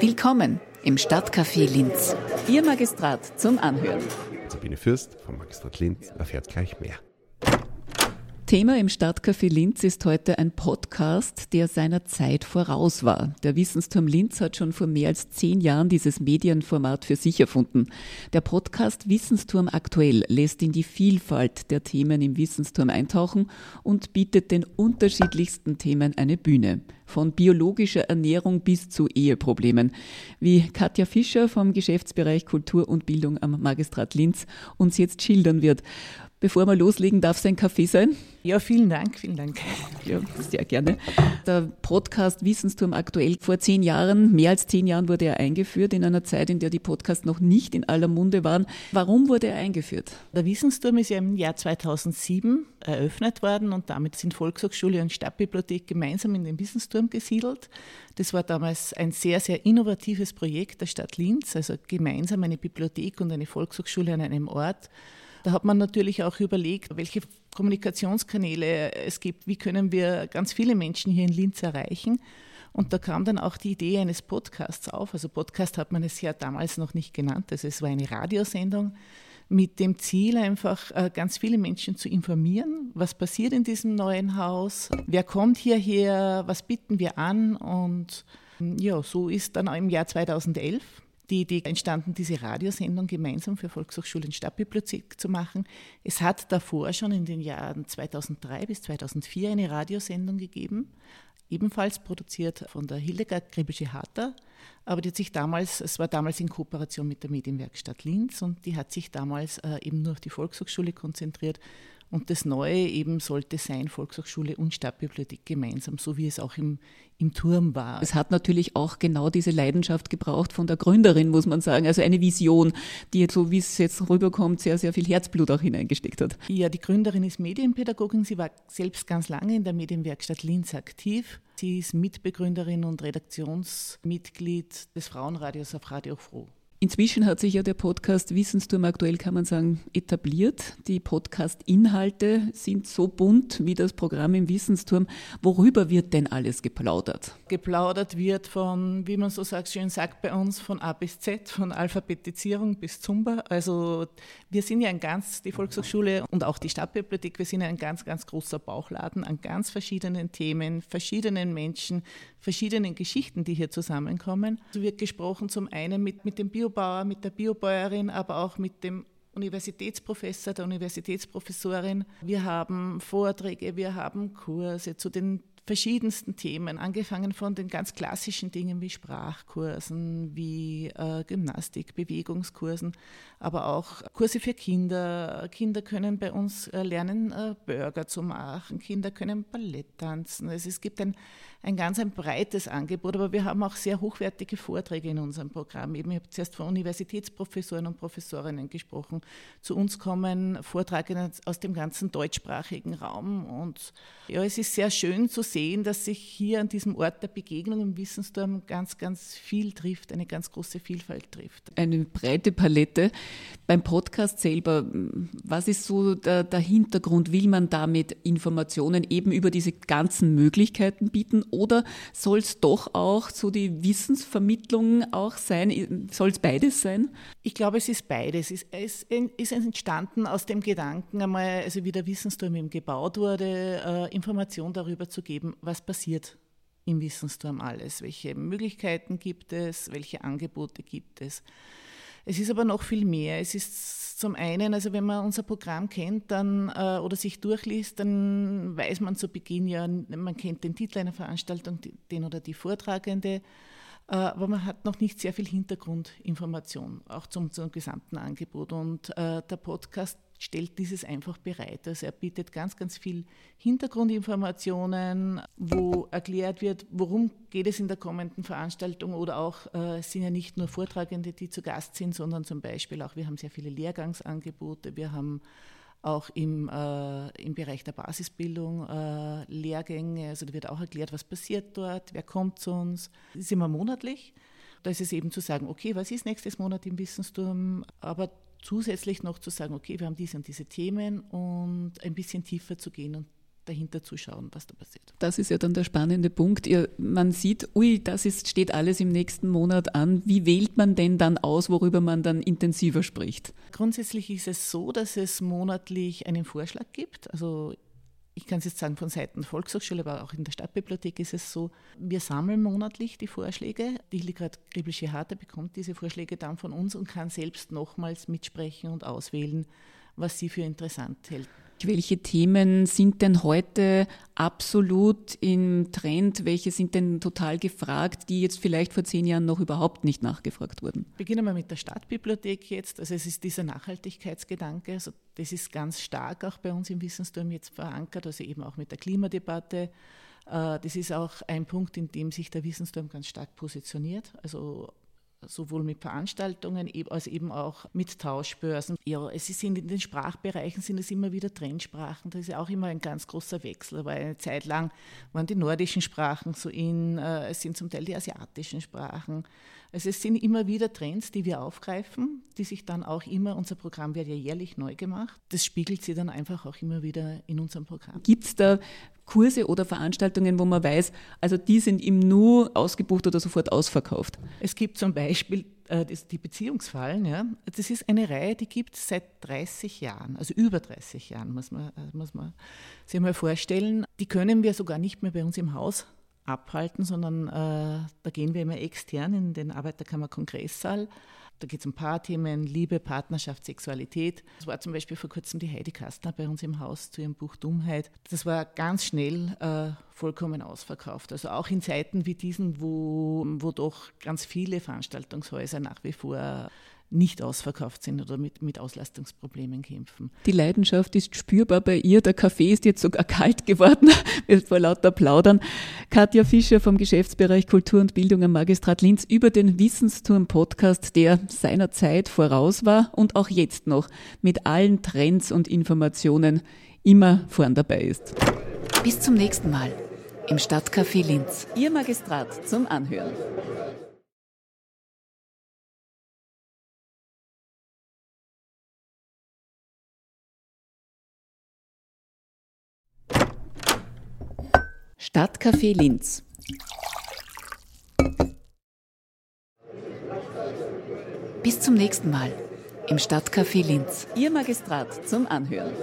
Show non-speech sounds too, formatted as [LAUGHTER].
Willkommen im Stadtcafé Linz. Ihr Magistrat zum Anhören. Sabine Fürst vom Magistrat Linz erfährt gleich mehr. Thema im Stadtcafé Linz ist heute ein Podcast, der seiner Zeit voraus war. Der Wissensturm Linz hat schon vor mehr als zehn Jahren dieses Medienformat für sich erfunden. Der Podcast Wissensturm aktuell lässt in die Vielfalt der Themen im Wissensturm eintauchen und bietet den unterschiedlichsten Themen eine Bühne. Von biologischer Ernährung bis zu Eheproblemen. Wie Katja Fischer vom Geschäftsbereich Kultur und Bildung am Magistrat Linz uns jetzt schildern wird. Bevor wir loslegen, darf es ein Kaffee sein? Ja, vielen Dank, vielen Dank. Ja, sehr gerne. Der Podcast Wissensturm aktuell vor zehn Jahren, mehr als zehn Jahren wurde er eingeführt, in einer Zeit, in der die Podcasts noch nicht in aller Munde waren. Warum wurde er eingeführt? Der Wissensturm ist ja im Jahr 2007 eröffnet worden und damit sind Volkshochschule und Stadtbibliothek gemeinsam in den Wissensturm gesiedelt. Das war damals ein sehr, sehr innovatives Projekt der Stadt Linz, also gemeinsam eine Bibliothek und eine Volkshochschule an einem Ort. Da hat man natürlich auch überlegt, welche Kommunikationskanäle es gibt, wie können wir ganz viele Menschen hier in Linz erreichen. Und da kam dann auch die Idee eines Podcasts auf. Also Podcast hat man es ja damals noch nicht genannt. Also es war eine Radiosendung mit dem Ziel, einfach äh, ganz viele Menschen zu informieren, was passiert in diesem neuen Haus, wer kommt hierher, was bieten wir an. Und ja, so ist dann im Jahr 2011 die Idee entstanden, diese Radiosendung gemeinsam für Volkshochschule und Stadtbibliothek zu machen. Es hat davor schon in den Jahren 2003 bis 2004 eine Radiosendung gegeben, ebenfalls produziert von der Hildegard Grebische-Harter, aber die hat sich damals, es war damals in Kooperation mit der Medienwerkstatt Linz und die hat sich damals äh, eben nur auf die Volkshochschule konzentriert und das Neue eben sollte sein, Volkshochschule und Stadtbibliothek gemeinsam, so wie es auch im, im Turm war. Es hat natürlich auch genau diese Leidenschaft gebraucht von der Gründerin, muss man sagen. Also eine Vision, die so wie es jetzt rüberkommt, sehr, sehr viel Herzblut auch hineingesteckt hat. Ja, die Gründerin ist Medienpädagogin. Sie war selbst ganz lange in der Medienwerkstatt Linz aktiv. Sie ist Mitbegründerin und Redaktionsmitglied des Frauenradios auf Radio Froh. Inzwischen hat sich ja der Podcast Wissensturm aktuell, kann man sagen, etabliert. Die Podcast-Inhalte sind so bunt wie das Programm im Wissensturm. Worüber wird denn alles geplaudert? Geplaudert wird von, wie man so sagt, schön sagt bei uns, von A bis Z, von Alphabetisierung bis Zumba. Also wir sind ja ein ganz, die Volkshochschule und auch die Stadtbibliothek, wir sind ein ganz, ganz großer Bauchladen an ganz verschiedenen Themen, verschiedenen Menschen, verschiedenen Geschichten, die hier zusammenkommen. So wird gesprochen zum einen mit, mit dem Biobauer, mit der Biobäuerin, aber auch mit dem Universitätsprofessor, der Universitätsprofessorin. Wir haben Vorträge, wir haben Kurse zu den verschiedensten Themen, angefangen von den ganz klassischen Dingen wie Sprachkursen, wie äh, Gymnastik, Bewegungskursen, aber auch Kurse für Kinder. Kinder können bei uns äh, lernen, äh, Burger zu machen, Kinder können Ballett tanzen. Also es gibt ein, ein ganz ein breites Angebot, aber wir haben auch sehr hochwertige Vorträge in unserem Programm. Eben, ich habe zuerst von Universitätsprofessoren und Professorinnen gesprochen. Zu uns kommen Vortragende aus dem ganzen deutschsprachigen Raum. Und ja, es ist sehr schön zu sehen, dass sich hier an diesem Ort der Begegnung im Wissensturm ganz, ganz viel trifft, eine ganz große Vielfalt trifft. Eine breite Palette. Beim Podcast selber, was ist so der, der Hintergrund? Will man damit Informationen eben über diese ganzen Möglichkeiten bieten oder soll es doch auch so die Wissensvermittlung auch sein? Soll es beides sein? Ich glaube, es ist beides. Es ist, entstanden aus dem Gedanken einmal, also wie der Wissensturm eben gebaut wurde, äh, Informationen darüber zu geben, was passiert im Wissensturm alles, welche Möglichkeiten gibt es, welche Angebote gibt es. Es ist aber noch viel mehr. Es ist zum einen, also wenn man unser Programm kennt dann, äh, oder sich durchliest, dann weiß man zu Beginn ja, man kennt den Titel einer Veranstaltung, den oder die Vortragende, aber man hat noch nicht sehr viel Hintergrundinformation, auch zum, zum gesamten Angebot. Und äh, der Podcast stellt dieses einfach bereit. Also er bietet ganz, ganz viel Hintergrundinformationen, wo erklärt wird, worum geht es in der kommenden Veranstaltung oder auch äh, es sind ja nicht nur Vortragende, die zu Gast sind, sondern zum Beispiel auch, wir haben sehr viele Lehrgangsangebote, wir haben auch im, äh, im Bereich der Basisbildung äh, Lehrgänge, also da wird auch erklärt, was passiert dort, wer kommt zu uns. Das ist immer monatlich. Da ist es eben zu sagen, okay, was ist nächstes Monat im Wissensturm, aber zusätzlich noch zu sagen, okay, wir haben diese und diese Themen und ein bisschen tiefer zu gehen und dahinter zuschauen, was da passiert. Das ist ja dann der spannende Punkt. Ihr, man sieht, ui, das ist, steht alles im nächsten Monat an. Wie wählt man denn dann aus, worüber man dann intensiver spricht? Grundsätzlich ist es so, dass es monatlich einen Vorschlag gibt. Also ich kann es jetzt sagen, von Seiten der Volkshochschule, aber auch in der Stadtbibliothek ist es so, wir sammeln monatlich die Vorschläge. Die Hildegard Gribelsche Harte bekommt diese Vorschläge dann von uns und kann selbst nochmals mitsprechen und auswählen, was sie für interessant hält. Welche Themen sind denn heute absolut im Trend? Welche sind denn total gefragt, die jetzt vielleicht vor zehn Jahren noch überhaupt nicht nachgefragt wurden? Beginnen wir mit der Stadtbibliothek jetzt. Also es ist dieser Nachhaltigkeitsgedanke. Also das ist ganz stark auch bei uns im Wissensturm jetzt verankert, also eben auch mit der Klimadebatte. Äh, das ist auch ein Punkt, in dem sich der Wissensturm ganz stark positioniert. Also sowohl mit Veranstaltungen als eben auch mit Tauschbörsen. Ja, es ist in den Sprachbereichen sind es immer wieder Trendsprachen. Da ist ja auch immer ein ganz großer Wechsel, weil eine Zeit lang waren die nordischen Sprachen so in, äh, es sind zum Teil die asiatischen Sprachen. Also es sind immer wieder Trends, die wir aufgreifen, die sich dann auch immer, unser Programm wird ja jährlich neu gemacht. Das spiegelt sich dann einfach auch immer wieder in unserem Programm. Gibt es da Kurse oder Veranstaltungen, wo man weiß, also die sind im Nu ausgebucht oder sofort ausverkauft? Es gibt zum Beispiel äh, die Beziehungsfallen. Ja. Das ist eine Reihe, die gibt es seit 30 Jahren, also über 30 Jahren, muss man, äh, muss man sich mal vorstellen. Die können wir sogar nicht mehr bei uns im Haus abhalten, sondern äh, da gehen wir immer extern in den Arbeiterkammer-Kongresssaal da geht es um Paarthemen, Liebe, Partnerschaft, Sexualität. Das war zum Beispiel vor kurzem die Heidi Kastner bei uns im Haus zu ihrem Buch Dummheit. Das war ganz schnell äh, vollkommen ausverkauft. Also auch in Zeiten wie diesen, wo, wo doch ganz viele Veranstaltungshäuser nach wie vor nicht ausverkauft sind oder mit, mit Auslastungsproblemen kämpfen. Die Leidenschaft ist spürbar bei ihr. Der Kaffee ist jetzt sogar [LAUGHS] kalt geworden, vor lauter Plaudern. Katja Fischer vom Geschäftsbereich Kultur und Bildung am Magistrat Linz über den Wissensturm-Podcast, der seiner Zeit voraus war und auch jetzt noch mit allen Trends und Informationen immer vorn dabei ist. Bis zum nächsten Mal im Stadtcafé Linz. Ihr Magistrat zum Anhören. Stadtcafé Linz. Bis zum nächsten Mal im Stadtcafé Linz. Ihr Magistrat zum Anhören.